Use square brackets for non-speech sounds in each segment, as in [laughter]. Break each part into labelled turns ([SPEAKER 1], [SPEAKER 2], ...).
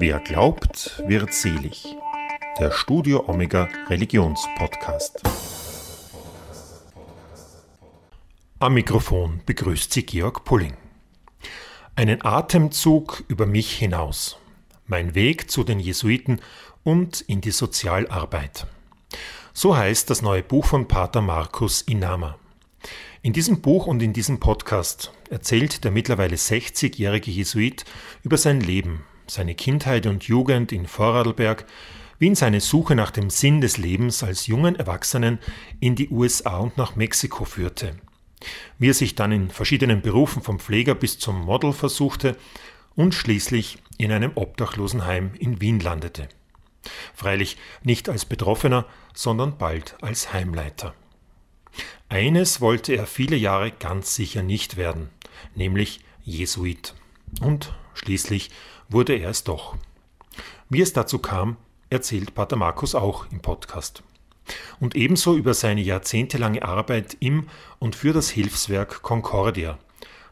[SPEAKER 1] Wer glaubt, wird selig. Der Studio Omega Religionspodcast. Am Mikrofon begrüßt Sie Georg Pulling. Einen Atemzug über mich hinaus. Mein Weg zu den Jesuiten und in die Sozialarbeit. So heißt das neue Buch von Pater Markus Inama. In diesem Buch und in diesem Podcast erzählt der mittlerweile 60-jährige Jesuit über sein Leben, seine Kindheit und Jugend in Vorarlberg, wie ihn seine Suche nach dem Sinn des Lebens als jungen Erwachsenen in die USA und nach Mexiko führte, wie er sich dann in verschiedenen Berufen vom Pfleger bis zum Model versuchte und schließlich in einem Obdachlosenheim in Wien landete. Freilich nicht als Betroffener, sondern bald als Heimleiter. Eines wollte er viele Jahre ganz sicher nicht werden, nämlich Jesuit. Und schließlich wurde er es doch. Wie es dazu kam, erzählt Pater Markus auch im Podcast. Und ebenso über seine jahrzehntelange Arbeit im und für das Hilfswerk Concordia,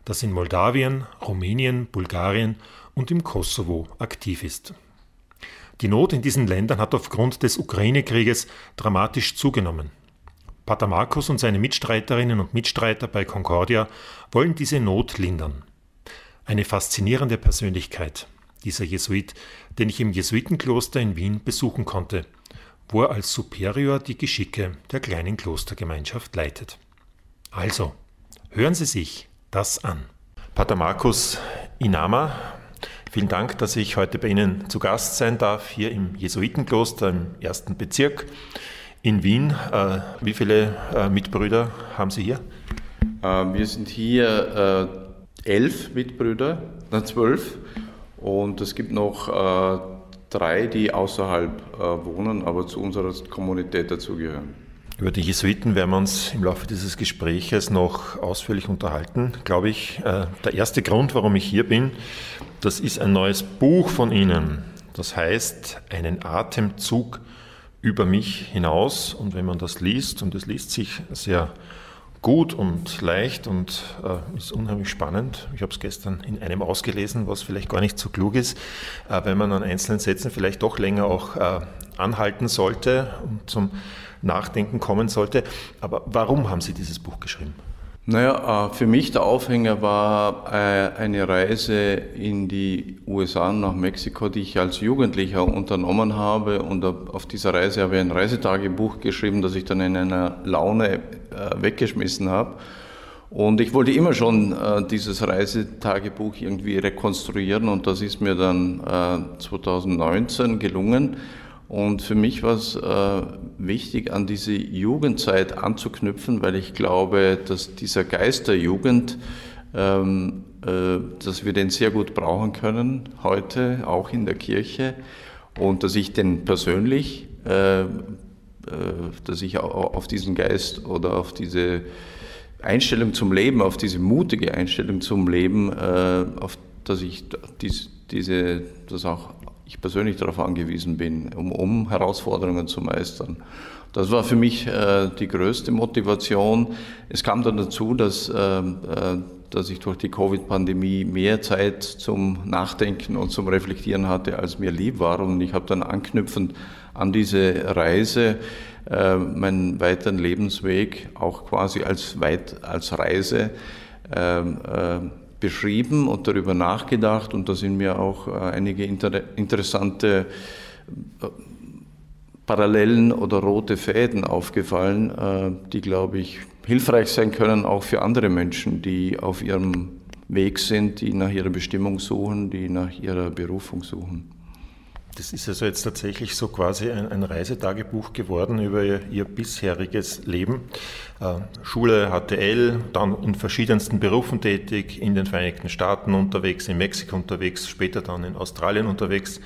[SPEAKER 1] das in Moldawien, Rumänien, Bulgarien und im Kosovo aktiv ist. Die Not in diesen Ländern hat aufgrund des Ukraine-Krieges dramatisch zugenommen. Pater Markus und seine Mitstreiterinnen und Mitstreiter bei Concordia wollen diese Not lindern. Eine faszinierende Persönlichkeit, dieser Jesuit, den ich im Jesuitenkloster in Wien besuchen konnte, wo er als Superior die Geschicke der kleinen Klostergemeinschaft leitet. Also, hören Sie sich das an. Pater Markus Inama, vielen Dank, dass ich heute bei Ihnen zu Gast sein darf, hier im Jesuitenkloster im ersten Bezirk in Wien. Äh, wie viele äh, Mitbrüder haben Sie hier?
[SPEAKER 2] Äh, wir sind hier elf Mitbrüder, na zwölf. Und es gibt noch drei, die außerhalb wohnen, aber zu unserer Kommunität dazugehören.
[SPEAKER 1] Über die Jesuiten werden wir uns im Laufe dieses Gespräches noch ausführlich unterhalten, glaube ich. Der erste Grund, warum ich hier bin, das ist ein neues Buch von Ihnen. Das heißt, einen Atemzug über mich hinaus. Und wenn man das liest, und es liest sich sehr gut und leicht und äh, ist unheimlich spannend. Ich habe es gestern in einem ausgelesen, was vielleicht gar nicht so klug ist, äh, wenn man an einzelnen Sätzen vielleicht doch länger auch äh, anhalten sollte und zum Nachdenken kommen sollte. Aber warum haben Sie dieses Buch geschrieben?
[SPEAKER 2] Naja, äh, für mich der Aufhänger war äh, eine Reise in die USA nach Mexiko, die ich als Jugendlicher unternommen habe. Und auf dieser Reise habe ich ein Reisetagebuch geschrieben, das ich dann in einer Laune äh, weggeschmissen habe. Und ich wollte immer schon dieses Reisetagebuch irgendwie rekonstruieren und das ist mir dann 2019 gelungen. Und für mich war es äh, wichtig, an diese Jugendzeit anzuknüpfen, weil ich glaube, dass dieser Geist der Jugend, ähm, äh, dass wir den sehr gut brauchen können, heute auch in der Kirche. Und dass ich den persönlich, äh, äh dass ich auf diesen Geist oder auf diese Einstellung zum Leben, auf diese mutige Einstellung zum Leben, äh, auf dass ich dies, diese, das auch ich persönlich darauf angewiesen bin, um, um Herausforderungen zu meistern. Das war für mich äh, die größte Motivation. Es kam dann dazu, dass, äh, äh, dass ich durch die Covid-Pandemie mehr Zeit zum Nachdenken und zum Reflektieren hatte, als mir lieb war. Und ich habe dann anknüpfend an diese Reise äh, meinen weiteren Lebensweg auch quasi als, weit, als Reise ähm, äh, beschrieben und darüber nachgedacht und da sind mir auch äh, einige inter interessante äh, Parallelen oder rote Fäden aufgefallen, äh, die, glaube ich, hilfreich sein können, auch für andere Menschen, die auf ihrem Weg sind, die nach ihrer Bestimmung suchen, die nach ihrer Berufung suchen.
[SPEAKER 1] Das ist also jetzt tatsächlich so quasi ein, ein Reisetagebuch geworden über ihr, ihr bisheriges Leben. Äh, Schule, HTL, dann in verschiedensten Berufen tätig, in den Vereinigten Staaten unterwegs, in Mexiko unterwegs, später dann in Australien unterwegs.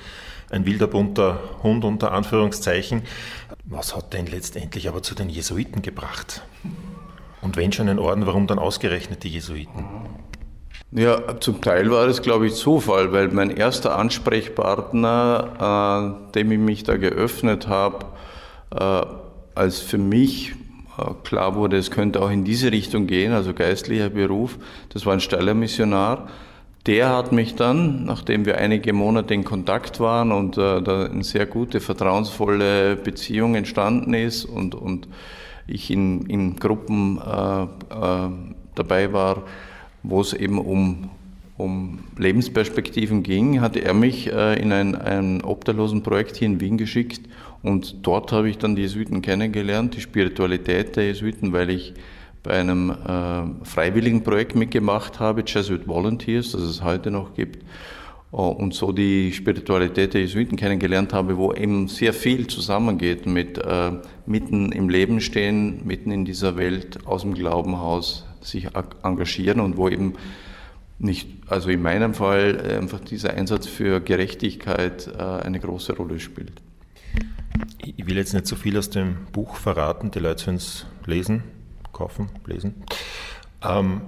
[SPEAKER 1] Ein wilder bunter Hund unter Anführungszeichen. Was hat denn letztendlich aber zu den Jesuiten gebracht? Und wenn schon ein Orden, warum dann ausgerechnet die Jesuiten?
[SPEAKER 2] Ja, zum Teil war es, glaube ich, Zufall, weil mein erster Ansprechpartner, äh, dem ich mich da geöffnet habe, äh, als für mich äh, klar wurde, es könnte auch in diese Richtung gehen, also geistlicher Beruf, das war ein Steiler Missionar, der hat mich dann, nachdem wir einige Monate in Kontakt waren und äh, da eine sehr gute, vertrauensvolle Beziehung entstanden ist und, und ich in, in Gruppen äh, äh, dabei war, wo es eben um, um Lebensperspektiven ging, hat er mich äh, in ein, ein Obdachlosenprojekt hier in Wien geschickt und dort habe ich dann die Jesuiten kennengelernt, die Spiritualität der Jesuiten, weil ich bei einem äh, freiwilligen Projekt mitgemacht habe, Jesuit Volunteers, das es heute noch gibt, äh, und so die Spiritualität der Jesuiten kennengelernt habe, wo eben sehr viel zusammengeht mit äh, mitten im Leben stehen, mitten in dieser Welt, aus dem Glaubenhaus sich engagieren und wo eben nicht, also in meinem Fall äh, einfach dieser Einsatz für Gerechtigkeit äh, eine große Rolle spielt.
[SPEAKER 1] Ich will jetzt nicht so viel aus dem Buch verraten, die Leute sollen es lesen kaufen, lesen. Ähm,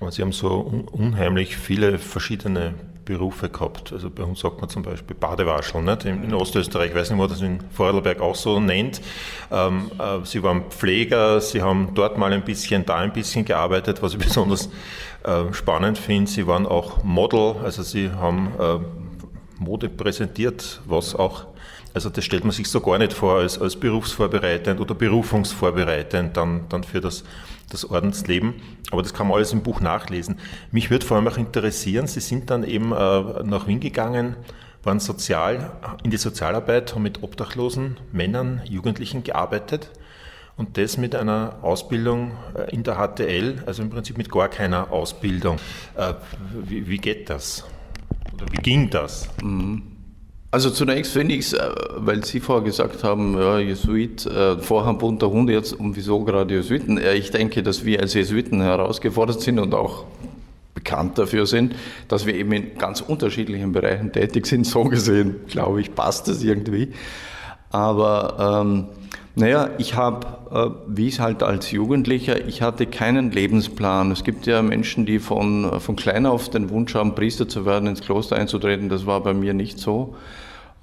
[SPEAKER 1] aber sie haben so unheimlich viele verschiedene Berufe gehabt. Also bei uns sagt man zum Beispiel Badewaschel, nicht? In, in Ostösterreich, ich weiß nicht, ob das in Vorarlberg auch so nennt. Ähm, äh, sie waren Pfleger, sie haben dort mal ein bisschen, da ein bisschen gearbeitet, was ich [laughs] besonders äh, spannend finde. Sie waren auch Model, also sie haben äh, Mode präsentiert, was auch also das stellt man sich so gar nicht vor als, als berufsvorbereitend oder berufungsvorbereitend dann, dann für das, das Ordensleben. Aber das kann man alles im Buch nachlesen. Mich würde vor allem auch interessieren, Sie sind dann eben äh, nach Wien gegangen, waren sozial, in die Sozialarbeit, haben mit obdachlosen Männern, Jugendlichen gearbeitet und das mit einer Ausbildung äh, in der HTL, also im Prinzip mit gar keiner Ausbildung. Äh, wie, wie geht das? Oder wie ging das?
[SPEAKER 2] Mhm. Also zunächst finde ich es, weil Sie vorher gesagt haben, ja, Jesuit, äh, vorher bunter Hund jetzt und wieso gerade Jesuiten? Ich denke, dass wir als Jesuiten herausgefordert sind und auch bekannt dafür sind, dass wir eben in ganz unterschiedlichen Bereichen tätig sind. So gesehen, glaube ich, passt das irgendwie. Aber ähm, naja, ich habe, äh, wie es halt als Jugendlicher, ich hatte keinen Lebensplan. Es gibt ja Menschen, die von, von klein auf den Wunsch haben, Priester zu werden, ins Kloster einzutreten. Das war bei mir nicht so.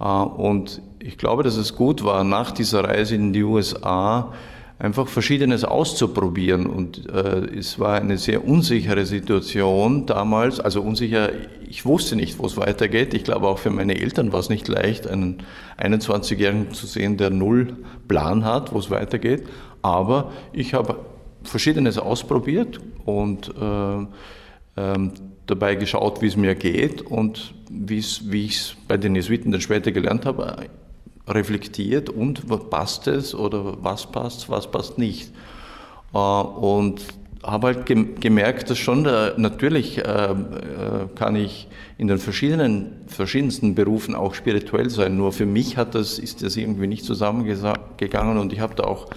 [SPEAKER 2] Äh, und ich glaube, dass es gut war, nach dieser Reise in die USA einfach Verschiedenes auszuprobieren. Und äh, es war eine sehr unsichere Situation damals. Also unsicher, ich wusste nicht, wo es weitergeht. Ich glaube, auch für meine Eltern war es nicht leicht, einen 21-Jährigen zu sehen, der null Plan hat, wo es weitergeht. Aber ich habe Verschiedenes ausprobiert und äh, ähm, dabei geschaut, wie es mir geht und wie ich es bei den Jesuiten dann später gelernt habe, reflektiert und passt es oder was passt, was passt nicht. Äh, und habe halt gemerkt, dass schon der, natürlich äh, äh, kann ich in den verschiedenen, verschiedensten Berufen auch spirituell sein. Nur für mich hat das, ist das irgendwie nicht zusammengegangen und ich habe da auch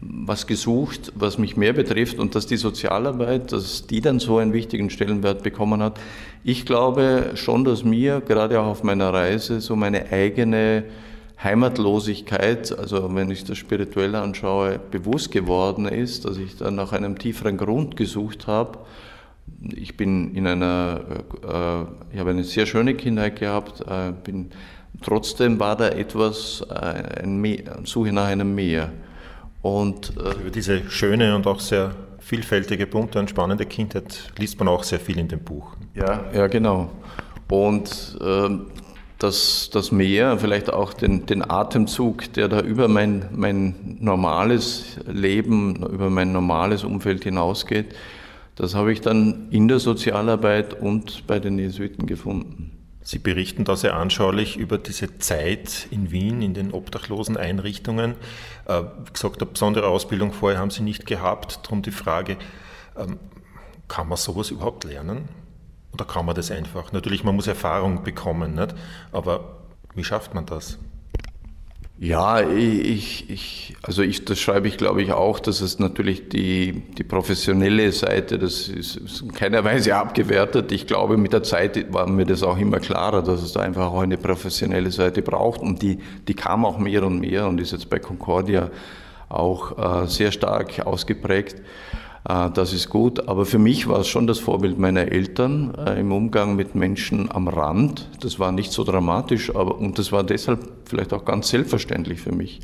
[SPEAKER 2] was gesucht, was mich mehr betrifft und dass die Sozialarbeit, dass die dann so einen wichtigen Stellenwert bekommen hat. Ich glaube schon, dass mir gerade auch auf meiner Reise so meine eigene Heimatlosigkeit, also wenn ich das spirituell anschaue, bewusst geworden ist, dass ich dann nach einem tieferen Grund gesucht habe. Ich bin in einer, äh, ich habe eine sehr schöne Kindheit gehabt, äh, bin, trotzdem war da etwas, äh, ein Meer, Suche nach einem Meer.
[SPEAKER 1] Und, äh, Über diese schöne und auch sehr vielfältige, bunte und spannende Kindheit liest man auch sehr viel in dem Buch.
[SPEAKER 2] Ja, ja genau. Und äh, das, das Meer, vielleicht auch den, den Atemzug, der da über mein, mein normales Leben, über mein normales Umfeld hinausgeht, das habe ich dann in der Sozialarbeit und bei den Jesuiten gefunden.
[SPEAKER 1] Sie berichten da sehr anschaulich über diese Zeit in Wien in den obdachlosen Einrichtungen. Äh, wie gesagt, eine besondere Ausbildung vorher haben Sie nicht gehabt. Darum die Frage, ähm, kann man sowas überhaupt lernen? Oder kann man das einfach? Natürlich, man muss Erfahrung bekommen, nicht? aber wie schafft man das?
[SPEAKER 2] Ja, ich, ich, also ich, das schreibe ich glaube ich auch, dass es natürlich die, die professionelle Seite, das ist, ist in keiner Weise abgewertet. Ich glaube, mit der Zeit war mir das auch immer klarer, dass es da einfach auch eine professionelle Seite braucht und die, die kam auch mehr und mehr und ist jetzt bei Concordia auch äh, sehr stark ausgeprägt. Äh, das ist gut, aber für mich war es schon das Vorbild meiner Eltern äh, im Umgang mit Menschen am Rand. Das war nicht so dramatisch, aber und das war deshalb vielleicht auch ganz selbstverständlich für mich.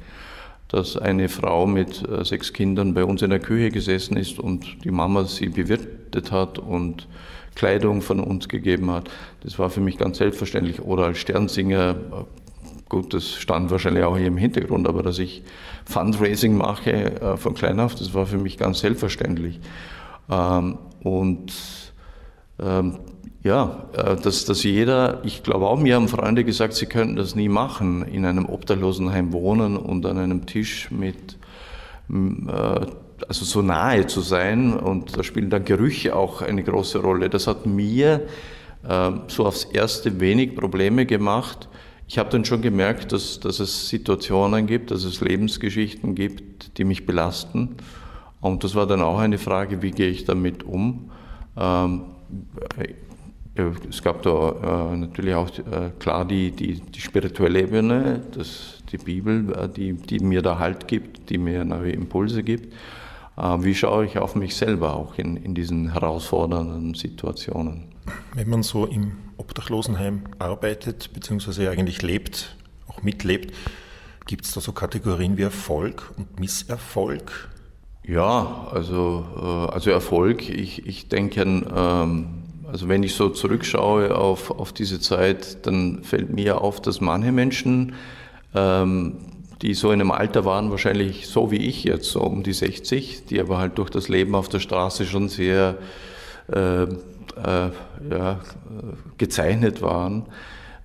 [SPEAKER 2] dass eine Frau mit äh, sechs Kindern bei uns in der Küche gesessen ist und die Mama sie bewirtet hat und Kleidung von uns gegeben hat. Das war für mich ganz selbstverständlich. Oder als Sternsinger, gut, das stand wahrscheinlich auch hier im Hintergrund, aber dass ich Fundraising mache äh, von klein auf, das war für mich ganz selbstverständlich. Ähm, und ähm, ja, äh, dass, dass jeder, ich glaube auch, mir haben Freunde gesagt, sie könnten das nie machen, in einem Obdachlosenheim wohnen und an einem Tisch mit, äh, also so nahe zu sein und da spielen dann Gerüche auch eine große Rolle. Das hat mir äh, so aufs Erste wenig Probleme gemacht. Ich habe dann schon gemerkt, dass, dass es Situationen gibt, dass es Lebensgeschichten gibt, die mich belasten. Und das war dann auch eine Frage, wie gehe ich damit um? Ähm, es gab da äh, natürlich auch äh, klar die, die, die, spirituelle Ebene, das, die Bibel, äh, die, die mir da Halt gibt, die mir neue Impulse gibt. Äh, wie schaue ich auf mich selber auch in, in diesen herausfordernden Situationen?
[SPEAKER 1] Wenn man so im Obdachlosenheim arbeitet, beziehungsweise eigentlich lebt, auch mitlebt, gibt es da so Kategorien wie Erfolg und Misserfolg?
[SPEAKER 2] Ja, also, äh, also Erfolg, ich, ich denke, ähm, also wenn ich so zurückschaue auf, auf diese Zeit, dann fällt mir auf, dass manche Menschen, ähm, die so in einem Alter waren, wahrscheinlich so wie ich jetzt, so um die 60, die aber halt durch das Leben auf der Straße schon sehr äh, äh, ja, gezeichnet waren,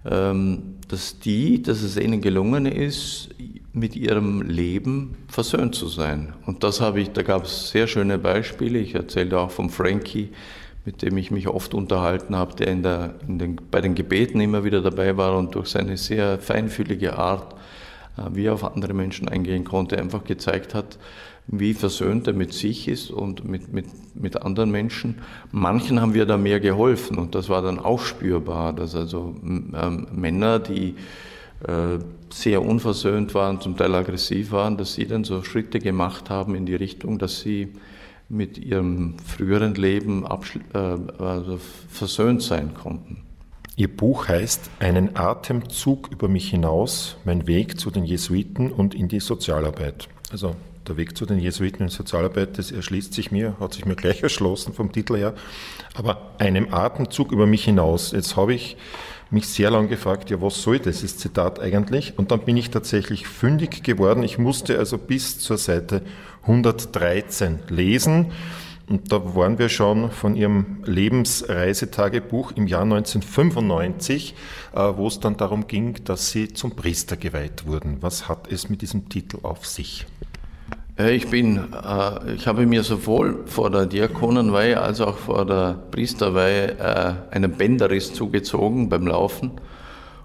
[SPEAKER 2] ähm, dass die, dass es ihnen gelungen ist, mit ihrem Leben versöhnt zu sein. Und das habe ich, da gab es sehr schöne Beispiele. Ich erzählte auch vom Frankie, mit dem ich mich oft unterhalten habe, der, in der in den, bei den Gebeten immer wieder dabei war und durch seine sehr feinfühlige Art, wie er auf andere Menschen eingehen konnte, einfach gezeigt hat, wie versöhnt er mit sich ist und mit, mit, mit anderen Menschen. Manchen haben wir da mehr geholfen und das war dann auch spürbar, dass also ähm, Männer, die äh, sehr unversöhnt waren, zum Teil aggressiv waren, dass sie dann so Schritte gemacht haben in die Richtung, dass sie mit ihrem früheren Leben äh, also versöhnt sein konnten.
[SPEAKER 1] Ihr Buch heißt Einen Atemzug über mich hinaus, mein Weg zu den Jesuiten und in die Sozialarbeit. Also der Weg zu den Jesuiten in Sozialarbeit, das erschließt sich mir, hat sich mir gleich [laughs] erschlossen vom Titel her. Aber einem Atemzug über mich hinaus. Jetzt habe ich mich sehr lange gefragt, ja, was soll dieses Zitat eigentlich? Und dann bin ich tatsächlich fündig geworden. Ich musste also bis zur Seite 113 lesen. Und da waren wir schon von Ihrem Lebensreisetagebuch im Jahr 1995, äh, wo es dann darum ging, dass Sie zum Priester geweiht wurden. Was hat es mit diesem Titel auf sich?
[SPEAKER 2] Äh, ich bin, äh, ich habe mir sowohl vor der Diakonenweihe als auch vor der Priesterweihe einen Bänderriss zugezogen beim Laufen.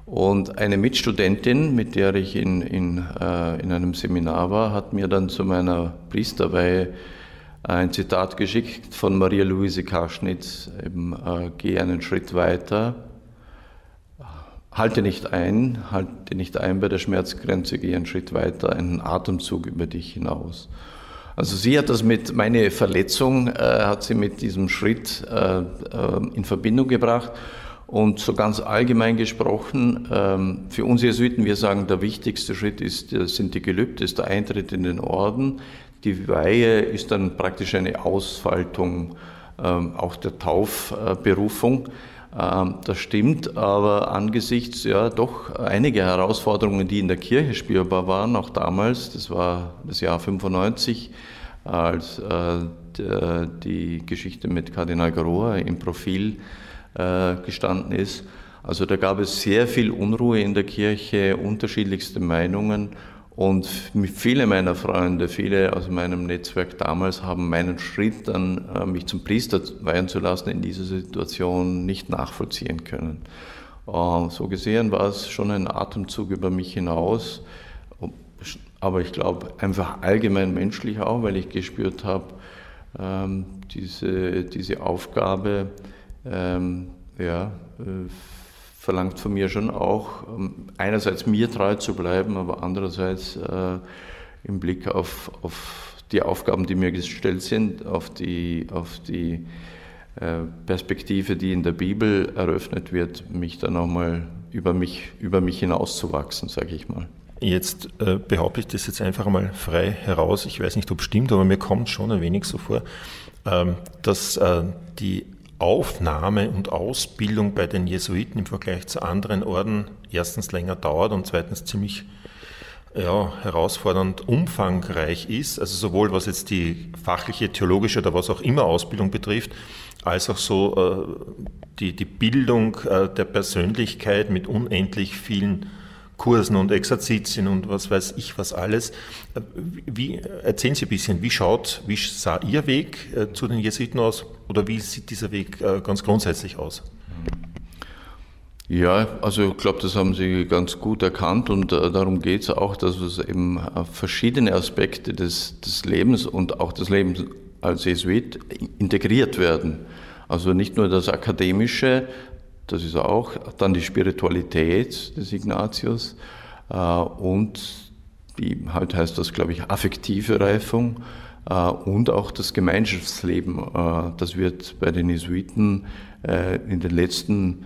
[SPEAKER 2] Und eine Mitstudentin, mit der ich in, in, in einem Seminar war, hat mir dann zu meiner Priesterweihe ein Zitat geschickt von Maria Luise Karschnitz, eben, äh, geh einen Schritt weiter, halte nicht ein, halte nicht ein bei der Schmerzgrenze, geh einen Schritt weiter, einen Atemzug über dich hinaus. Also sie hat das mit, meine Verletzung äh, hat sie mit diesem Schritt äh, äh in Verbindung gebracht und so ganz allgemein gesprochen, ähm, für uns Jesuiten, wir sagen, der wichtigste Schritt ist, sind die Gelübde, ist der Eintritt in den Orden. Die Weihe ist dann praktisch eine Ausfaltung ähm, auch der Taufberufung. Ähm, das stimmt, aber angesichts ja doch einige Herausforderungen, die in der Kirche spürbar waren, auch damals, das war das Jahr 95, als äh, die Geschichte mit Kardinal Garoa im Profil äh, gestanden ist. Also da gab es sehr viel Unruhe in der Kirche, unterschiedlichste Meinungen und viele meiner Freunde, viele aus meinem Netzwerk damals haben meinen Schritt dann, äh, mich zum Priester weihen zu lassen, in dieser Situation nicht nachvollziehen können. Äh, so gesehen war es schon ein Atemzug über mich hinaus, aber ich glaube einfach allgemein menschlich auch, weil ich gespürt habe, ähm, diese, diese Aufgabe, ähm, ja, äh, verlangt von mir schon auch, ähm, einerseits mir treu zu bleiben, aber andererseits äh, im Blick auf, auf die Aufgaben, die mir gestellt sind, auf die, auf die äh, Perspektive, die in der Bibel eröffnet wird, mich dann nochmal über mich, über mich hinauszuwachsen, sage ich mal.
[SPEAKER 1] Jetzt äh, behaupte ich das jetzt einfach mal frei heraus. Ich weiß nicht, ob es stimmt, aber mir kommt schon ein wenig so vor, ähm, dass äh, die Aufnahme und Ausbildung bei den Jesuiten im Vergleich zu anderen Orden erstens länger dauert und zweitens ziemlich ja, herausfordernd umfangreich ist, also sowohl was jetzt die fachliche, theologische oder was auch immer Ausbildung betrifft, als auch so äh, die, die Bildung äh, der Persönlichkeit mit unendlich vielen Kursen und Exerzitien und was weiß ich was alles. Wie, erzählen Sie ein bisschen, wie schaut, wie sah Ihr Weg äh, zu den Jesuiten aus oder wie sieht dieser Weg äh, ganz grundsätzlich aus?
[SPEAKER 2] Ja, also ich glaube, das haben Sie ganz gut erkannt und äh, darum geht es auch, dass es eben äh, verschiedene Aspekte des, des Lebens und auch des Lebens als Jesuit integriert werden. Also nicht nur das Akademische, das ist auch, dann die Spiritualität des Ignatius äh, und die, halt heißt das, glaube ich, affektive Reifung und auch das Gemeinschaftsleben. das wird bei den Jesuiten in den letzten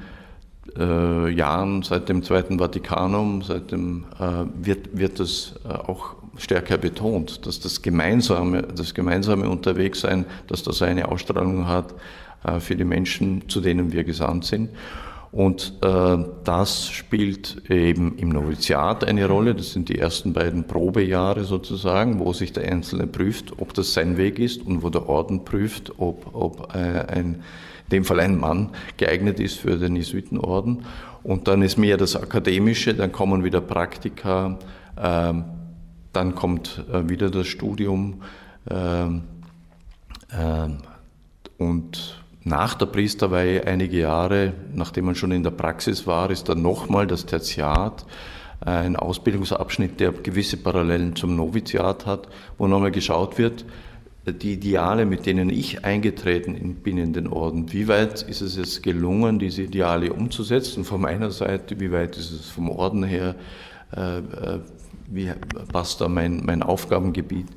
[SPEAKER 2] äh, Jahren, seit dem Zweiten Vatikanum, seit dem, äh, wird, wird das äh, auch stärker betont, dass das gemeinsame, das gemeinsame Unterwegssein, dass das eine Ausstrahlung hat äh, für die Menschen, zu denen wir gesandt sind. Und äh, das spielt eben im Noviziat eine Rolle. Das sind die ersten beiden Probejahre sozusagen, wo sich der Einzelne prüft, ob das sein Weg ist und wo der Orden prüft, ob, ob äh, ein in dem Fall ein Mann geeignet ist für den Jesuitenorden. Und dann ist mehr das Akademische, dann kommen wieder Praktika, ähm, dann kommt äh, wieder das Studium ähm, ähm, und nach der Priesterweihe einige Jahre, nachdem man schon in der Praxis war, ist dann nochmal das Tertiat, äh, ein Ausbildungsabschnitt, der gewisse Parallelen zum Noviziat hat, wo nochmal geschaut wird, die Ideale, mit denen ich eingetreten bin in den Orden, wie weit ist es jetzt gelungen, diese Ideale umzusetzen? Von meiner Seite, wie weit ist es vom Orden her? Äh, äh, wie passt da mein, mein Aufgabengebiet?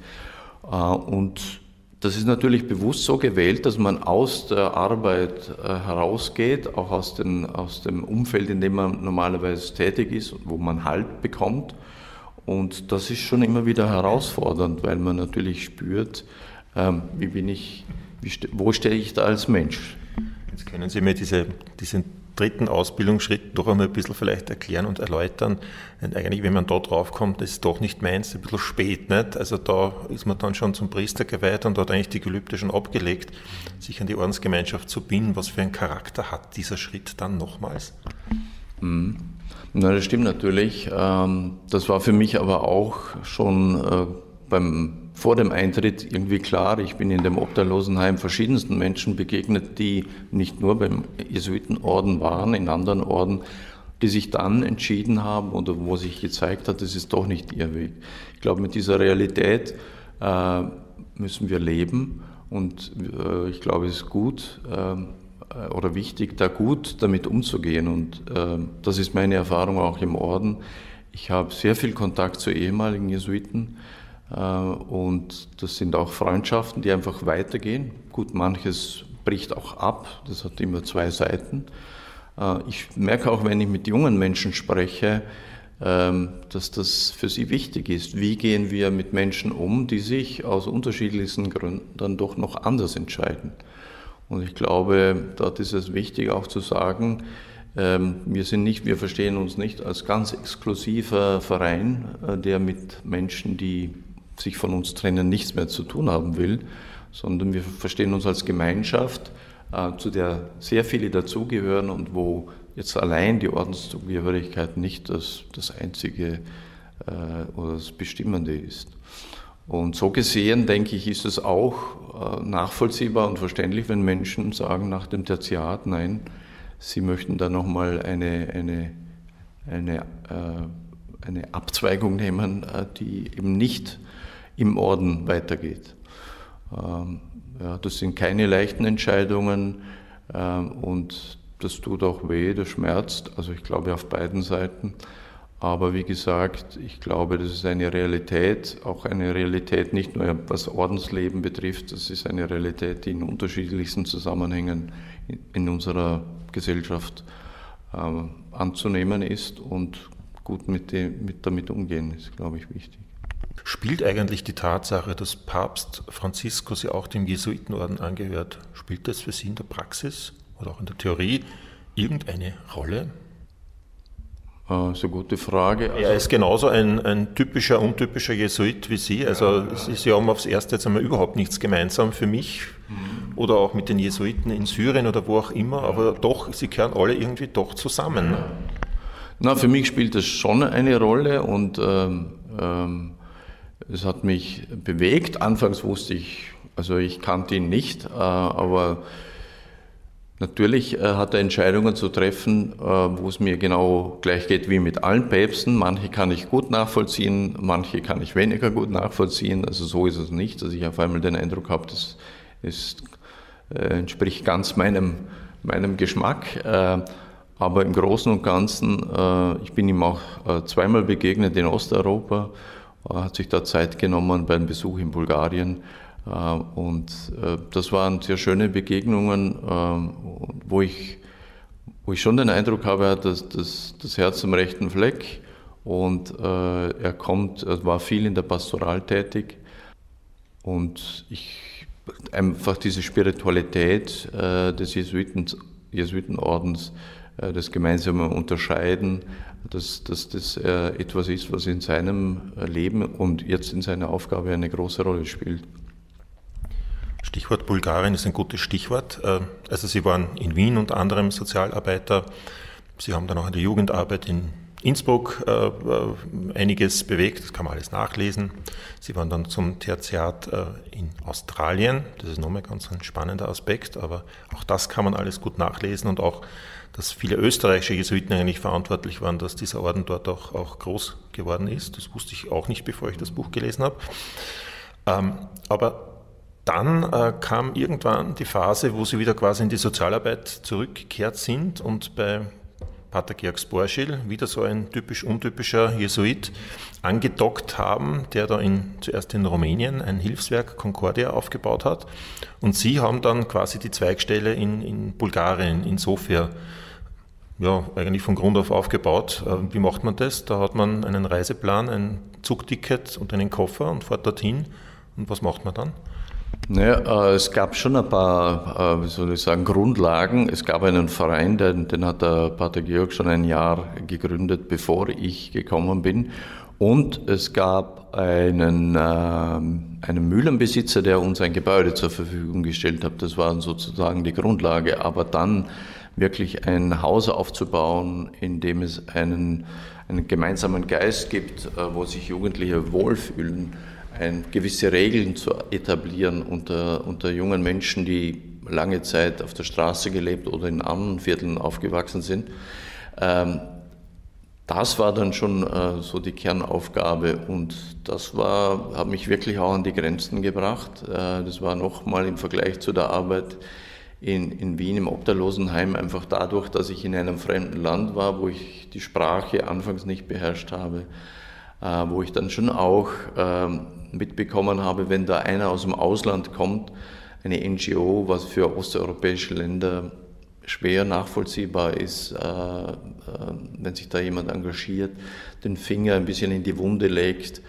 [SPEAKER 2] Äh, und das ist natürlich bewusst so gewählt, dass man aus der Arbeit herausgeht, auch aus, den, aus dem Umfeld, in dem man normalerweise tätig ist, wo man Halt bekommt. Und das ist schon immer wieder herausfordernd, weil man natürlich spürt, ähm, wie bin ich, wie, wo stehe ich da als Mensch?
[SPEAKER 1] Jetzt können Sie mir diese, diesen dritten Ausbildungsschritt doch einmal ein bisschen vielleicht erklären und erläutern. Denn eigentlich, wenn man da drauf kommt, ist es doch nicht meins, ein bisschen spät, nicht? Also da ist man dann schon zum Priester geweiht und hat eigentlich die Gelübde schon abgelegt, sich an die Ordensgemeinschaft zu binden. Was für einen Charakter hat dieser Schritt dann nochmals?
[SPEAKER 2] Mhm. Na, das stimmt natürlich. Ähm, das war für mich aber auch schon äh, beim vor dem Eintritt irgendwie klar. Ich bin in dem Obdachlosenheim verschiedensten Menschen begegnet, die nicht nur beim Jesuitenorden waren, in anderen Orden, die sich dann entschieden haben oder wo sich gezeigt hat, das ist doch nicht ihr Weg. Ich glaube, mit dieser Realität äh, müssen wir leben und äh, ich glaube, es ist gut äh, oder wichtig, da gut damit umzugehen und äh, das ist meine Erfahrung auch im Orden. Ich habe sehr viel Kontakt zu ehemaligen Jesuiten und das sind auch Freundschaften, die einfach weitergehen. Gut, manches bricht auch ab, das hat immer zwei Seiten. Äh, ich merke auch, wenn ich mit jungen Menschen spreche, ähm, dass das für sie wichtig ist. Wie gehen wir mit Menschen um, die sich aus unterschiedlichsten Gründen dann doch noch anders entscheiden? Und ich glaube, dort ist es wichtig auch zu sagen, ähm, wir sind nicht, wir verstehen uns nicht als ganz exklusiver Verein, äh, der mit Menschen, die sich von uns trennen, nichts mehr zu tun haben will, sondern wir verstehen uns als Gemeinschaft, äh, zu der sehr viele dazugehören und wo jetzt allein die Ordenszugehörigkeit nicht das, das einzige äh, oder das Bestimmende ist. Und so gesehen, denke ich, ist es auch äh, nachvollziehbar und verständlich, wenn Menschen sagen nach dem Tertiat, nein, sie möchten da nochmal eine, eine, eine, eine Abzweigung nehmen, die eben nicht im Orden weitergeht. Ähm, ja, das sind keine leichten Entscheidungen ähm, und das tut auch weh, das schmerzt, also ich glaube auf beiden Seiten. Aber wie gesagt, ich glaube, das ist eine Realität, auch eine Realität nicht nur was Ordensleben betrifft, das ist eine Realität, die in unterschiedlichsten Zusammenhängen in unserer Gesellschaft ähm, anzunehmen ist. Und gut mit, dem, mit damit umgehen, ist, glaube ich, wichtig.
[SPEAKER 1] Spielt eigentlich die Tatsache, dass Papst Franziskus ja auch dem Jesuitenorden angehört, spielt das für Sie in der Praxis oder auch in der Theorie irgendeine Rolle?
[SPEAKER 2] Das ist eine gute Frage.
[SPEAKER 1] Also er ist genauso ein, ein, typischer, untypischer Jesuit wie Sie. Also ja, ja. Sie haben aufs Erste jetzt einmal überhaupt nichts gemeinsam für mich mhm. oder auch mit den Jesuiten in Syrien oder wo auch immer, aber doch, Sie gehören alle irgendwie doch zusammen.
[SPEAKER 2] Na, für mich spielt das schon eine Rolle und ähm, ähm, es hat mich bewegt. Anfangs wusste ich, also ich kannte ihn nicht, äh, aber natürlich äh, hat er Entscheidungen zu treffen, äh, wo es mir genau gleich geht wie mit allen Päpsten. Manche kann ich gut nachvollziehen, manche kann ich weniger gut nachvollziehen. Also so ist es nicht, dass ich auf einmal den Eindruck habe, das ist, entspricht ganz meinem, meinem Geschmack. Aber im Großen und Ganzen, ich bin ihm auch zweimal begegnet in Osteuropa hat sich da Zeit genommen beim Besuch in Bulgarien. Äh, und äh, das waren sehr schöne Begegnungen, äh, wo ich, wo ich schon den Eindruck habe, dass das, das Herz am rechten Fleck und er kommt, er war viel in der Pastoral tätig und ich einfach diese Spiritualität des Jesuiten, Jesuitenordens, das gemeinsame Unterscheiden, dass, dass das äh, etwas ist, was in seinem Leben und jetzt in seiner Aufgabe eine große Rolle spielt.
[SPEAKER 1] Stichwort Bulgarien ist ein gutes Stichwort. Äh, also Sie waren in Wien unter anderem Sozialarbeiter. Sie haben dann auch in der Jugendarbeit in Innsbruck äh, einiges bewegt, das kann man alles nachlesen. Sie waren dann zum Tertiat in Australien, das ist nochmal ganz ein spannender Aspekt, aber auch das kann man alles gut nachlesen und auch dass viele österreichische Jesuiten eigentlich verantwortlich waren, dass dieser Orden dort auch, auch groß geworden ist. Das wusste ich auch nicht, bevor ich das Buch gelesen habe. Ähm, aber dann äh, kam irgendwann die Phase, wo sie wieder quasi in die Sozialarbeit zurückgekehrt sind und bei Pater Georg Sporschil, wieder so ein typisch untypischer Jesuit, angedockt haben, der da in, zuerst in Rumänien ein Hilfswerk Concordia aufgebaut hat. Und sie haben dann quasi die Zweigstelle in, in Bulgarien, in Sofia, ja, eigentlich von Grund auf aufgebaut. Äh, wie macht man das? Da hat man einen Reiseplan, ein Zugticket und einen Koffer und fährt dorthin. Und was macht man dann?
[SPEAKER 2] Naja, äh, es gab schon ein paar, äh, wie soll ich sagen, Grundlagen. Es gab einen Verein, den, den hat der Pater Georg schon ein Jahr gegründet, bevor ich gekommen bin. Und es gab einen, äh, einen Mühlenbesitzer, der uns ein Gebäude zur Verfügung gestellt hat. Das war sozusagen die Grundlage. Aber dann wirklich ein Haus aufzubauen, in dem es einen, einen gemeinsamen Geist gibt, äh, wo sich Jugendliche wohlfühlen ein, gewisse Regeln zu etablieren unter, unter jungen Menschen, die lange Zeit auf der Straße gelebt oder in anderen Vierteln aufgewachsen sind. Ähm, das war dann schon äh, so die Kernaufgabe und das war, hat mich wirklich auch an die Grenzen gebracht. Äh, das war nochmal im Vergleich zu der Arbeit in, in Wien im Obdachlosenheim einfach dadurch, dass ich in einem fremden Land war, wo ich die Sprache anfangs nicht beherrscht habe, äh, wo ich dann schon auch ähm, mitbekommen habe, wenn da einer aus dem Ausland kommt, eine NGO, was für osteuropäische Länder schwer nachvollziehbar ist, äh, äh, wenn sich da jemand engagiert, den Finger ein bisschen in die Wunde legt.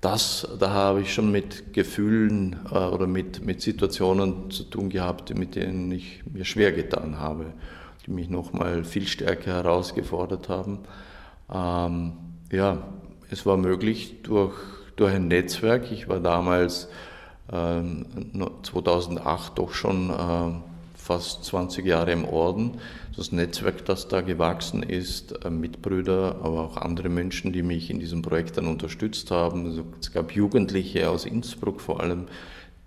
[SPEAKER 2] Das, da habe ich schon mit Gefühlen äh, oder mit, mit Situationen zu tun gehabt, mit denen ich mir schwer getan habe, die mich nochmal viel stärker herausgefordert haben. Ähm, ja, es war möglich durch durch ein Netzwerk. Ich war damals äh, 2008 doch schon äh, fast 20 Jahre im Orden. Das Netzwerk, das da gewachsen ist, äh, Mitbrüder, aber auch andere Menschen, die mich in diesem Projekt dann unterstützt haben. Also es gab Jugendliche aus Innsbruck vor allem,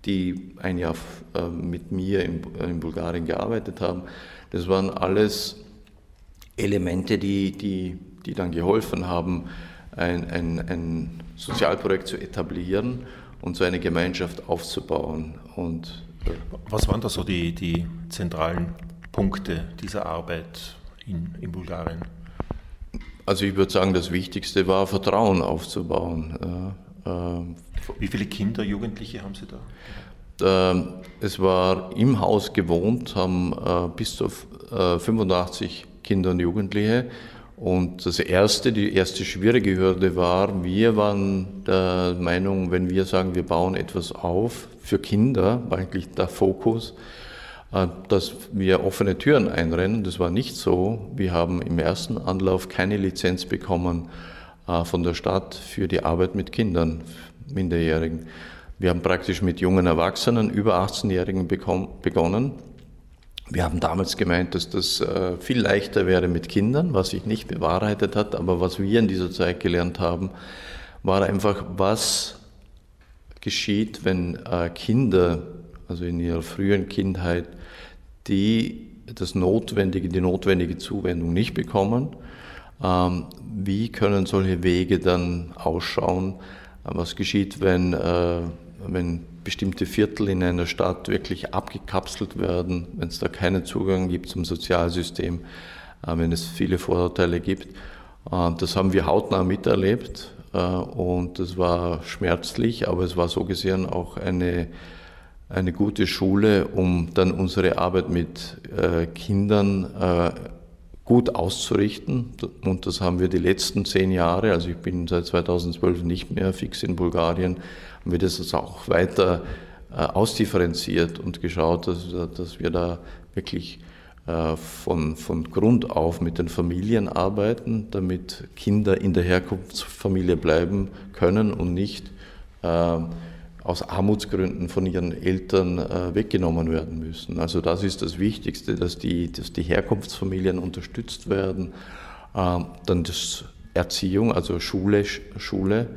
[SPEAKER 2] die ein Jahr äh, mit mir in, in Bulgarien gearbeitet haben. Das waren alles Elemente, die, die, die dann geholfen haben, ein, ein, ein Sozialprojekt zu etablieren und so eine Gemeinschaft aufzubauen. Und,
[SPEAKER 1] äh, Was waren da so die, die zentralen Punkte dieser Arbeit in, in Bulgarien?
[SPEAKER 2] Also ich würde sagen, das Wichtigste war Vertrauen aufzubauen.
[SPEAKER 1] Wie viele Kinder, Jugendliche haben Sie da?
[SPEAKER 2] Ähm, es war im Haus gewohnt, haben äh, bis zu 85 äh, Kinder und Jugendliche Und das erste, die erste schwierige Hürde war, wir waren der Meinung, wenn wir sagen, wir bauen etwas auf für Kinder, war eigentlich der Fokus, äh, dass wir offene Türen einrennen. Das war nicht so. Wir haben im ersten Anlauf keine Lizenz bekommen äh, von der Stadt für die Arbeit mit Kindern, Minderjährigen. Wir haben praktisch mit jungen Erwachsenen, über 18-Jährigen begonnen wir haben damals gemeint, dass das äh, viel leichter wäre mit Kindern, was sich nicht bewahrheitet hat, aber was wir in dieser Zeit gelernt haben, war einfach, was geschieht, wenn äh, Kinder, also in ihrer frühen Kindheit, die das notwendige, die notwendige Zuwendung nicht bekommen. Ähm, wie können solche Wege dann ausschauen? Was geschieht, wenn, äh, wenn bestimmte Viertel in einer Stadt wirklich abgekapselt werden, wenn es da keinen Zugang gibt zum Sozialsystem, äh, wenn es viele Vorurteile gibt. Äh, das haben wir hautnah miterlebt und das war schmerzlich, aber es war so gesehen auch eine, eine gute Schule, um dann unsere Arbeit mit Kindern gut auszurichten. Und das haben wir die letzten zehn Jahre, also ich bin seit 2012 nicht mehr fix in Bulgarien, haben wir das auch weiter äh, ausdifferenziert und geschaut, dass, dass wir da wirklich äh, von, von Grund auf mit den Familien arbeiten, damit Kinder in der Herkunftsfamilie bleiben können und nicht äh, aus Armutsgründen von ihren Eltern äh, weggenommen werden müssen. Also das ist das Wichtigste, dass die, dass die Herkunftsfamilien unterstützt werden. Äh, dann das Erziehung, also Schule, Schule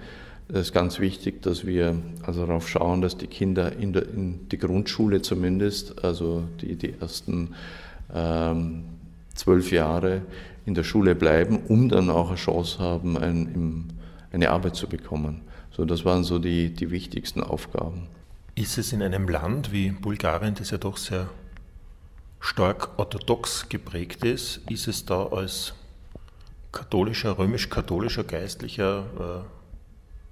[SPEAKER 2] es ist ganz wichtig, dass wir also darauf schauen, dass die Kinder in, der, in die Grundschule zumindest, also die, die ersten ähm, zwölf Jahre in der Schule bleiben, um dann auch eine Chance haben, ein, eine Arbeit zu bekommen. So, das waren so die, die wichtigsten Aufgaben.
[SPEAKER 1] Ist es in einem Land wie Bulgarien, das ja doch sehr stark orthodox geprägt ist, ist es da als katholischer, römisch-katholischer Geistlicher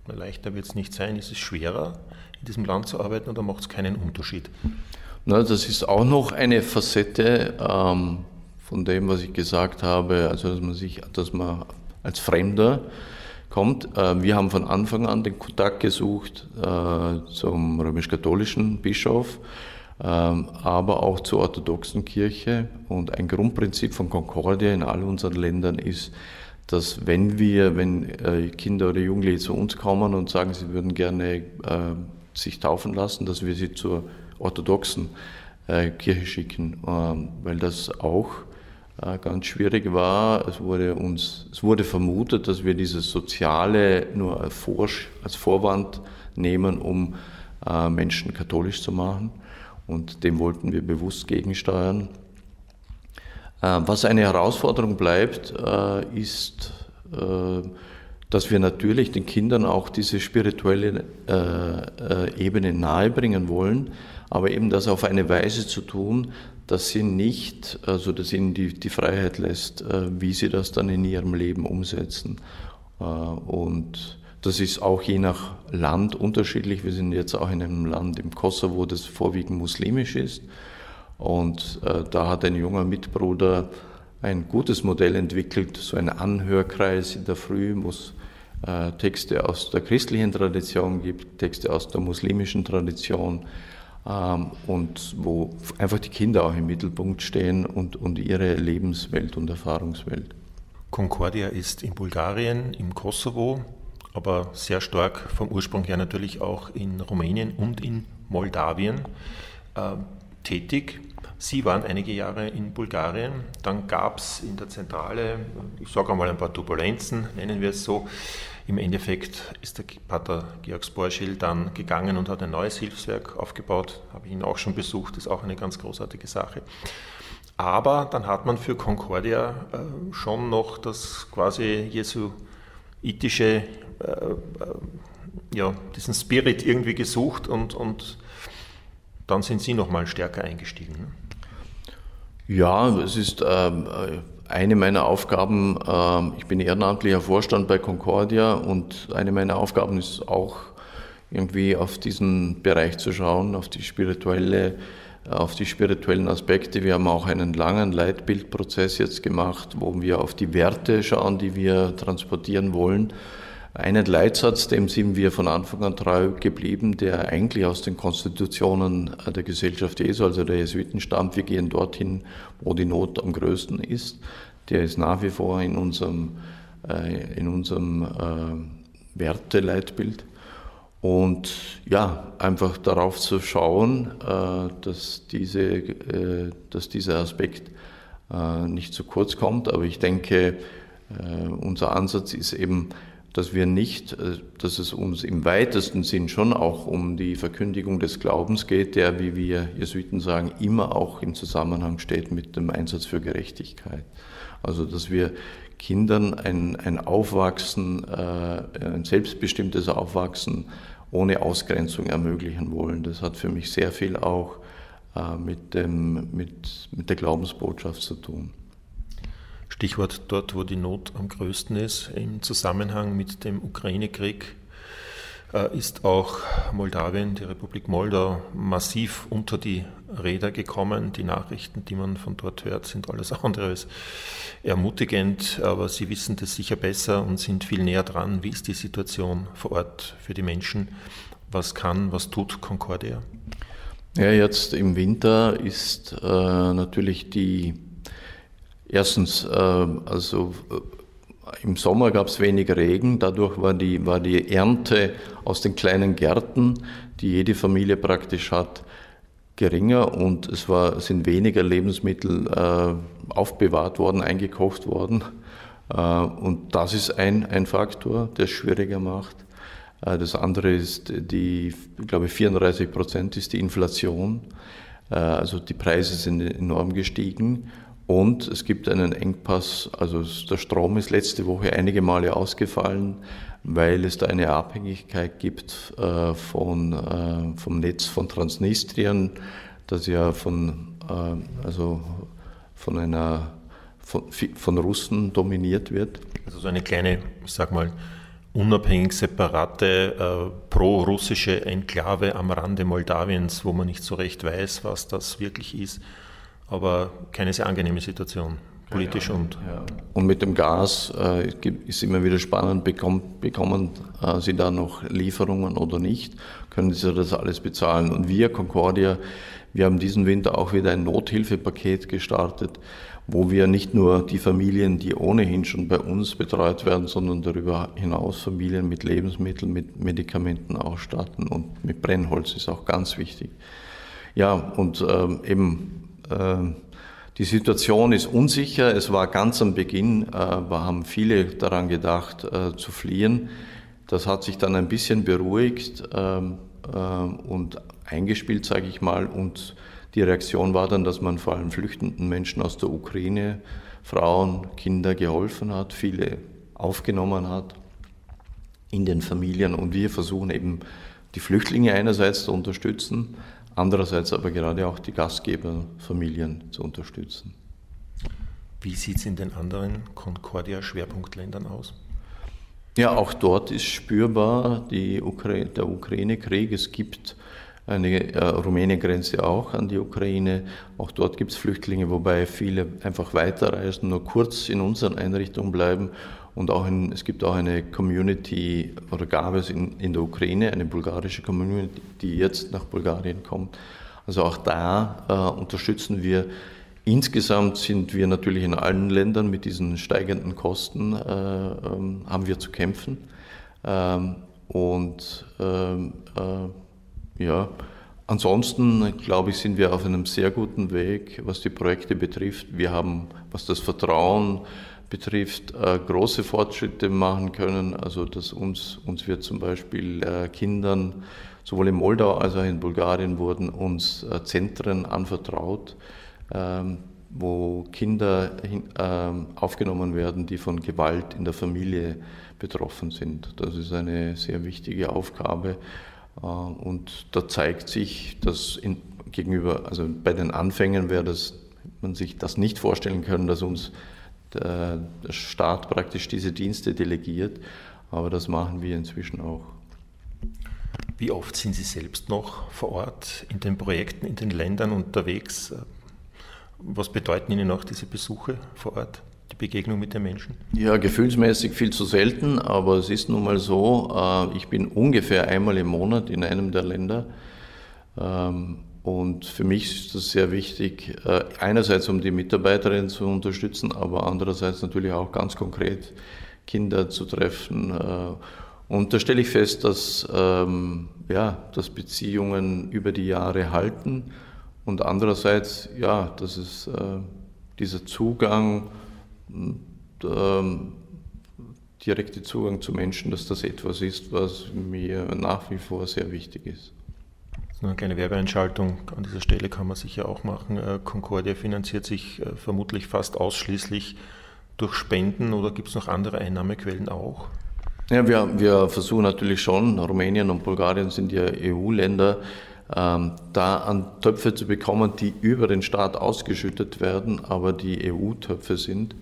[SPEAKER 1] äh, Leichter wird es nicht sein. Ist es schwerer, in diesem Land zu arbeiten oder macht es keinen Unterschied?
[SPEAKER 2] Na, das ist auch noch eine Facette ähm, von dem, was ich gesagt habe, also dass man sich, dass man als Fremder kommt. Äh, wir haben von Anfang an den Kontakt gesucht äh, zum römisch-katholischen Bischof, äh, aber auch zur orthodoxen Kirche. Und ein Grundprinzip von Concordia in all unseren Ländern ist, dass wenn wir, wenn äh, Kinder oder Jugendliche zu uns kommen und sagen, sie würden gerne äh, sich taufen lassen, dass wir sie zur orthodoxen äh, Kirche schicken, ähm, weil das auch ganz schwierig war. Es wurde uns, es wurde vermutet, dass wir dieses Soziale nur als, Vorwand nehmen, um Menschen katholisch zu machen. Und dem wollten wir bewusst gegensteuern. Äh, was eine Herausforderung bleibt, äh, ist, äh, dass wir natürlich den Kindern auch diese spirituelle Ebene nahebringen wollen, aber eben das auf eine Weise zu tun, dass sie nicht, also dass ihnen die, die Freiheit lässt, wie sie das dann in ihrem Leben umsetzen. Und das ist auch je nach Land unterschiedlich. Wir sind jetzt auch in einem Land im Kosovo, das vorwiegend muslimisch ist. Und äh, da hat ein junger Mitbruder ein gutes Modell entwickelt, so ein Anhörkreis in der Früh, wo es äh, Texte aus der christlichen Tradition gibt, Texte aus der muslimischen Tradition und wo einfach die Kinder auch im Mittelpunkt stehen und, und ihre Lebenswelt und Erfahrungswelt.
[SPEAKER 1] Concordia ist in Bulgarien, im Kosovo, aber sehr stark vom Ursprung her natürlich auch in Rumänien und in Moldawien äh, tätig. Sie waren einige Jahre in Bulgarien, dann gab es in der Zentrale, ich sage einmal ein paar Turbulenzen, nennen wir es so. Im Endeffekt ist der Pater Georg Sporschil dann gegangen und hat ein neues Hilfswerk aufgebaut. Habe ich ihn auch schon besucht, ist auch eine ganz großartige Sache. Aber dann hat man für Concordia äh, schon noch das quasi jesuitische, äh, äh, ja, diesen Spirit irgendwie gesucht und, und dann sind Sie nochmal stärker eingestiegen.
[SPEAKER 2] Ja, es ist ähm, eine meiner Aufgaben, ähm, ich bin ehrenamtlicher Vorstand bei Concordia und eine meiner Aufgaben ist auch irgendwie auf diesen Bereich zu schauen, auf die spirituelle auf die spirituellen Aspekte. Wir haben auch einen langen Leitbildprozess jetzt gemacht, wo wir auf die Werte schauen, die wir transportieren wollen. Einen Leitsatz, dem sind wir von Anfang an treu geblieben, der eigentlich aus den Konstitutionen der Gesellschaft Jesu, also der Jesuiten, stammt. Wir gehen dorthin, wo die Not am größten ist. Der ist nach wie vor in unserem, äh, in unserem äh, Werteleitbild. Und ja, einfach darauf zu schauen, äh, dass, diese, äh, dass dieser Aspekt äh, nicht zu kurz kommt. Aber ich denke, unser Ansatz ist eben, dass wir nicht, dass es uns im weitesten Sinn schon auch um die Verkündigung des Glaubens geht, der, wie wir Jesuiten sagen, immer auch im Zusammenhang steht mit dem Einsatz für Gerechtigkeit. Also, dass wir Kindern ein, ein Aufwachsen, ein selbstbestimmtes Aufwachsen ohne Ausgrenzung ermöglichen wollen. Das hat für mich sehr viel auch äh, mit, dem, mit, mit der Glaubensbotschaft zu tun.
[SPEAKER 1] Stichwort dort, wo die Not am größten ist, im Zusammenhang mit dem Ukraine-Krieg äh, ist auch Moldawien, die Republik Moldau, massiv unter die Räder gekommen. Die Nachrichten, die man von dort hört, sind alles [laughs] andere als ermutigend, aber Sie wissen das sicher besser und sind viel näher dran. Wie ist die Situation vor Ort für die Menschen? Was kann, was tut Concordia?
[SPEAKER 2] Ja, jetzt im Winter ist äh, natürlich die erstens, äh, also äh, im Sommer gab es wenig Regen, dadurch war die, war die Ernte aus den kleinen Gärten, die jede Familie praktisch hat, geringer und es war, sind weniger Lebensmittel äh, aufbewahrt worden, eingekocht worden. Äh, und das ist ein, ein Faktor, der es schwieriger macht. Äh, das andere ist die, ich glaube 34 Prozent ist die Inflation. Äh, also die Preise sind enorm gestiegen und es gibt einen Engpass, also der Strom ist letzte Woche einige Male ausgefallen, weil es da eine Abhängigkeit gibt äh, von, äh, vom Netz von Transnistrien, das ja von, äh, also von einer von, von Russen dominiert wird.
[SPEAKER 1] Also so eine kleine, ich sag mal, unabhängig separate pro-russische Enklave am Rande Moldawiens, wo man nicht so recht weiß, was das wirklich ist aber keine sehr angenehme Situation, politisch ja, und.
[SPEAKER 2] Ja. Und mit dem Gas äh, ist immer wieder spannend, bekommt, bekommen äh, Sie da noch Lieferungen oder nicht? Können Sie das alles bezahlen? Und wir, Concordia, wir haben diesen Winter auch wieder ein Nothilfepaket gestartet, wo wir nicht nur die Familien, die ohnehin schon bei uns betreut werden, sondern darüber hinaus Familien mit Lebensmitteln, mit Medikamenten ausstatten und mit Brennholz ist auch ganz wichtig. Ja, und ähm, eben die Situation ist unsicher. Es war ganz am Beginn, äh, haben viele daran gedacht, äh, zu fliehen. Das hat sich dann ein bisschen beruhigt ähm, ähm, und eingespielt, sage ich mal. Und die Reaktion war dann, dass man vor allem flüchtenden Menschen aus der Ukraine, Frauen, Kinder geholfen hat, viele aufgenommen hat in den Familien. Und wir versuchen eben die Flüchtlinge einerseits zu unterstützen, andererseits aber gerade auch die Gastgeberfamilien zu unterstützen.
[SPEAKER 1] Wie sieht es in den anderen Concordia-Schwerpunktländern aus?
[SPEAKER 2] Ja, auch dort ist spürbar Ukra der Ukraine-Krieg. Es gibt eine äh, Rumänien-Grenze auch an die Ukraine. Auch dort gibt es Flüchtlinge, wobei viele einfach weiterreisen, nur kurz in unseren Einrichtungen bleiben und auch in, es gibt auch eine Community, oder gab es in, in der Ukraine, eine bulgarische Community, die jetzt nach Bulgarien kommt. Also auch da äh, unterstützen wir. Insgesamt sind wir natürlich in allen Ländern mit diesen steigenden Kosten, äh, ähm, haben wir zu kämpfen. Ähm, und ähm, äh, ja, ansonsten glaube ich, sind wir auf einem sehr guten Weg, was die Projekte betrifft. Wir haben, was das Vertrauen betrifft, äh, große Fortschritte machen können. Also dass uns, uns wird zum Beispiel äh, Kindern, sowohl in Moldau als auch in Bulgarien, wurden uns äh, Zentren anvertraut, ähm, wo Kinder hin, ähm, aufgenommen werden, die von Gewalt in der Familie betroffen sind. Das ist eine sehr wichtige Aufgabe. Äh, und da zeigt sich, dass in, gegenüber, also bei den Anfängen wäre das, man sich das nicht vorstellen können, dass uns der, der Staat praktisch diese Dienste delegiert. Aber das machen wir inzwischen auch.
[SPEAKER 1] Wie oft sind Sie selbst noch vor Ort in den Projekten, in den Ländern unterwegs? Was bedeuten Ihnen auch diese Besuche vor Ort, die Begegnung mit den Menschen?
[SPEAKER 2] Ja, gefühlsmäßig viel zu selten, aber es ist nun mal so, äh, ich bin ungefähr einmal im Monat in einem der Länder. Ähm, und für mich ist das sehr wichtig, äh, einerseits um die Mitarbeiterinnen zu unterstützen, aber andererseits natürlich auch ganz konkret Kinder zu treffen. Äh, und da stelle ich fest, dass, ähm, ja, dass Beziehungen über die Jahre halten und andererseits, ja, dass es äh, dieser Zugang, äh, direkte Zugang zu Menschen, dass das etwas ist, was mir nach wie vor sehr wichtig ist.
[SPEAKER 1] Eine kleine Werbeeinschaltung an dieser Stelle kann man sicher auch machen. Äh, Concordia finanziert sich äh, vermutlich fast ausschließlich durch Spenden oder gibt es noch andere Einnahmequellen auch?
[SPEAKER 2] Ja, wir, wir versuchen natürlich schon, Rumänien und Bulgarien sind ja EU-Länder, ähm, da an Töpfe zu bekommen, die über den Staat ausgeschüttet werden, aber die EU-Töpfe sind.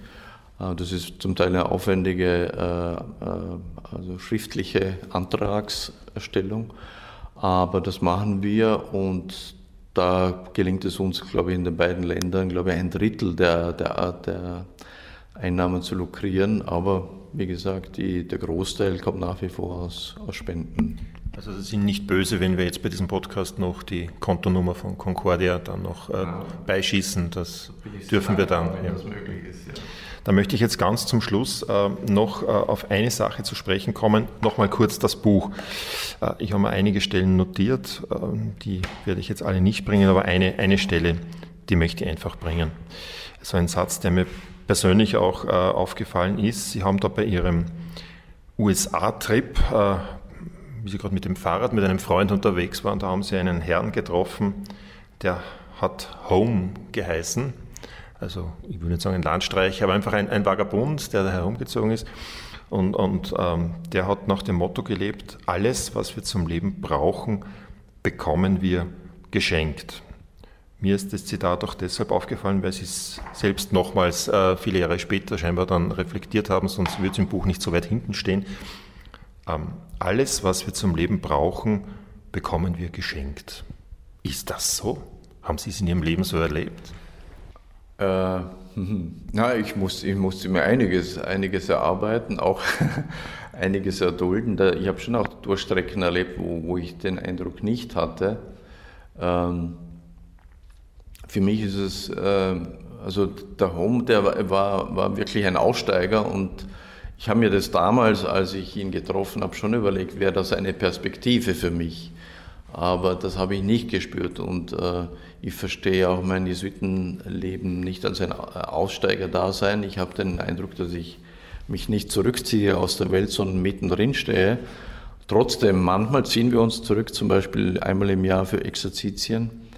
[SPEAKER 2] Äh, das ist zum Teil eine aufwendige äh, äh, also schriftliche Antragserstellung, aber das machen wir und da gelingt es uns, glaube ich, in den beiden Ländern, glaube ich, ein Drittel der, der, der Einnahmen zu lukrieren, aber wie gesagt, die, der Großteil kommt nach wie vor aus, aus Spenden.
[SPEAKER 1] Also Sie sind nicht böse, wenn wir jetzt bei diesem Podcast noch die Kontonummer von Concordia dann noch äh, beischießen. Das dürfen wir dann. Wenn ja. das möglich ist, ja. Da möchte ich jetzt ganz zum Schluss äh, noch äh, auf eine Sache zu sprechen kommen. Nochmal kurz das Buch. Äh, ich habe mir einige Stellen notiert, äh, die werde ich jetzt alle nicht bringen, aber eine, eine Stelle, die möchte ich einfach bringen. So ein Satz, der mir persönlich auch äh, aufgefallen ist. Sie haben da bei Ihrem USA-Trip, äh, wie Sie gerade mit dem Fahrrad mit einem Freund unterwegs waren, da haben Sie einen Herrn getroffen, der hat Home geheißen. Also ich würde nicht sagen ein Landstreicher, aber einfach ein, ein Vagabund, der da herumgezogen ist. Und, und ähm, der hat nach dem Motto gelebt, alles, was wir zum Leben brauchen, bekommen wir geschenkt. Mir ist das Zitat auch deshalb aufgefallen, weil Sie es selbst nochmals äh, viele Jahre später scheinbar dann reflektiert haben, sonst würde es im Buch nicht so weit hinten stehen. Ähm, alles, was wir zum Leben brauchen, bekommen wir geschenkt. Ist das so? Haben Sie es in Ihrem Leben so erlebt?
[SPEAKER 2] Äh, [laughs] na, ich, muss, ich musste mir einiges, einiges erarbeiten, auch [laughs] einiges erdulden. Ich habe schon auch Durchstrecken erlebt, wo, wo ich den Eindruck nicht hatte. Ähm, für mich ist es, äh, also der Home, der war, war wirklich ein Aussteiger und ich habe mir das damals, als ich ihn getroffen habe, schon überlegt, wäre das eine Perspektive für mich. Aber das habe ich nicht gespürt und äh, ich verstehe auch mein Jesuitenleben nicht als ein Aussteiger-Dasein. Ich habe den Eindruck, dass ich mich nicht zurückziehe aus der Welt, sondern mittendrin stehe. Trotzdem, manchmal ziehen wir uns zurück, zum Beispiel einmal im Jahr für Exerzitien.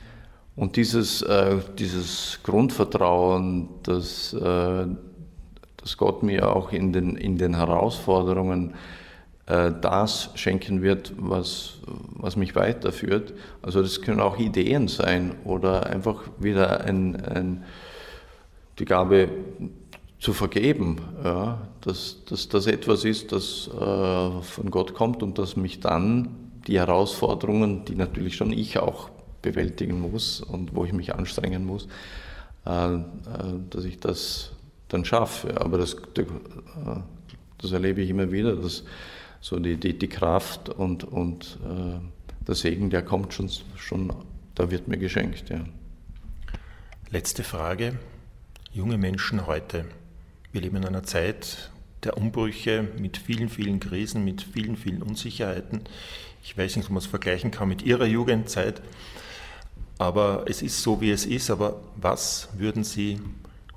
[SPEAKER 2] Und dieses, äh, dieses Grundvertrauen, dass, äh, dass Gott mir auch in den, in den Herausforderungen äh, das schenken wird, was, was mich weiterführt. Also das können auch Ideen sein oder einfach wieder ein, ein, die Gabe zu vergeben, ja, dass, dass das etwas ist, das äh, von Gott kommt und dass mich dann die Herausforderungen, die natürlich schon ich auch bewältigen muss und wo ich mich anstrengen muss, äh, äh, dass ich das dann schaffe. Aber das, äh, das erlebe ich immer wieder, dass so die, die, die Kraft und, und der Segen, der kommt schon, schon, da wird mir geschenkt. Ja.
[SPEAKER 1] Letzte Frage. Junge Menschen heute. Wir leben in einer Zeit der Umbrüche mit vielen, vielen Krisen, mit vielen, vielen Unsicherheiten. Ich weiß nicht, ob man es vergleichen kann mit Ihrer Jugendzeit. Aber es ist so, wie es ist. Aber was würden Sie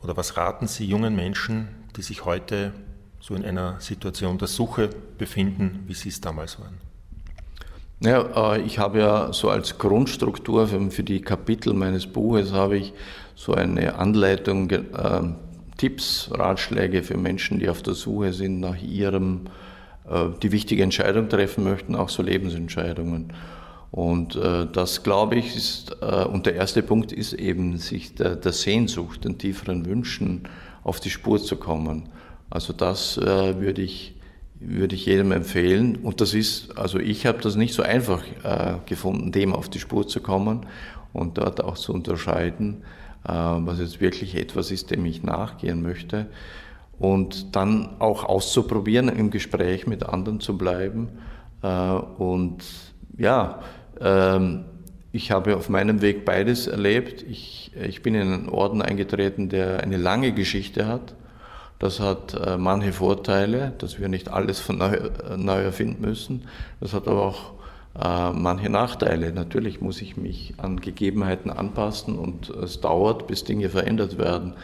[SPEAKER 1] oder was raten Sie jungen Menschen, die sich heute so in einer Situation der Suche befinden, wie Sie es damals waren?
[SPEAKER 2] Ja, äh, ich habe ja so als Grundstruktur für die Kapitel meines Buches habe ich so eine Anleitung, äh, Tipps, Ratschläge für Menschen, die auf der Suche sind nach ihrem, äh, die wichtige Entscheidung treffen möchten, auch so Lebensentscheidungen. Und äh, das, glaube ich, ist, äh, und der erste Punkt ist eben, sich der, der, Sehnsucht, den tieferen Wünschen auf die Spur zu kommen. Also das äh, würde ich würde ich jedem empfehlen. Und das ist, also ich habe das nicht so einfach äh, gefunden, dem auf die Spur zu kommen und dort auch zu unterscheiden, äh, was jetzt wirklich etwas ist, dem ich nachgehen möchte. Und dann auch auszuprobieren, im Gespräch mit anderen zu bleiben. Äh, und ja, ich habe auf meinem Weg beides erlebt. Ich, ich bin in einen Orden eingetreten, der eine lange Geschichte hat. Das hat äh, manche Vorteile, dass wir nicht alles von neu, äh, neu erfinden müssen. Das hat aber auch äh, manche Nachteile. Natürlich muss ich mich an Gegebenheiten anpassen und es dauert, bis Dinge verändert werden.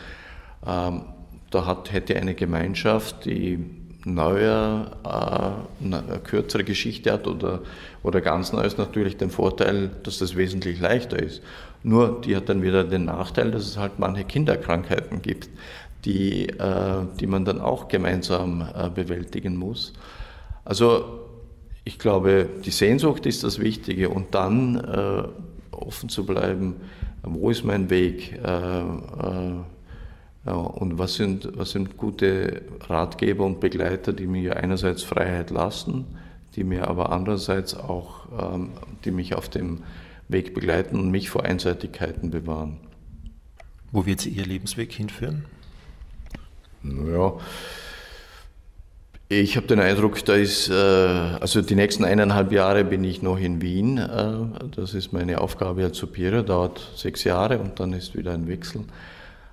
[SPEAKER 2] Ähm, da hat, hätte eine Gemeinschaft, die neuer, äh, eine kürzere Geschichte hat oder, oder ganz neu ist natürlich den Vorteil, dass das wesentlich leichter ist. Nur die hat dann wieder den Nachteil, dass es halt manche Kinderkrankheiten gibt, die, äh, die man dann auch gemeinsam äh, bewältigen muss. Also ich glaube, die Sehnsucht ist das Wichtige und dann äh, offen zu bleiben, wo ist mein Weg äh, und was sind, was sind gute Ratgeber und Begleiter, die mir einerseits Freiheit lassen, die mir aber andererseits auch, ähm, die mich auf dem Weg begleiten und mich vor Einseitigkeiten bewahren.
[SPEAKER 1] Wo wird Sie Ihr Lebensweg hinführen?
[SPEAKER 2] Naja, ich habe den Eindruck, da ist, äh, also die nächsten eineinhalb Jahre bin ich noch in Wien. Äh, das ist meine Aufgabe als Superior, dauert sechs Jahre und dann ist wieder ein Wechsel.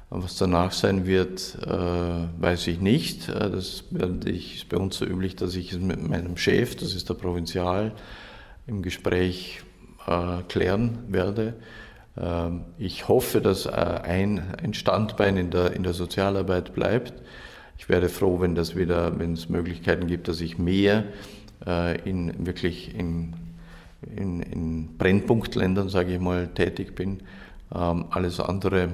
[SPEAKER 2] Was danach sein wird, äh, weiß ich nicht. Das ist bei uns so üblich, dass ich es mit meinem Chef, das ist der Provinzial, im Gespräch klären werde. Ähm, ich hoffe, dass ein Standbein in der, in der Sozialarbeit bleibt. Ich wäre froh, wenn das wieder, wenn es Möglichkeiten gibt, dass ich mehr äh, in wirklich in, in, in Brennpunktländern, sage ich mal, tätig bin. Ähm, alles andere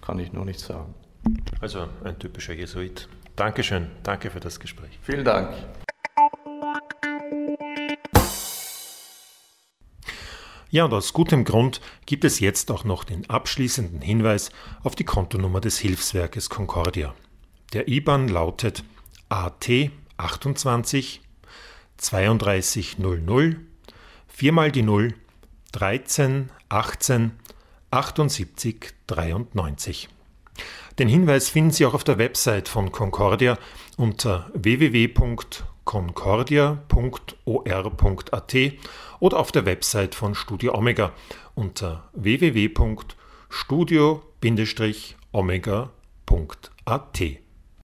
[SPEAKER 2] kann ich noch nicht sagen.
[SPEAKER 1] Also ein typischer Jesuit. Dankeschön, danke für das Gespräch.
[SPEAKER 2] Vielen Dank.
[SPEAKER 1] Ja, und aus gutem Grund gibt es jetzt auch noch den abschließenden Hinweis auf die Kontonummer des Hilfswerkes Concordia. Der IBAN lautet AT 28 3200 4 mal die 0 13 18 78 93. Den Hinweis finden Sie auch auf der Website von Concordia unter www.concordia.or.at oder auf der Website von Studio Omega unter www.studio-omega.at.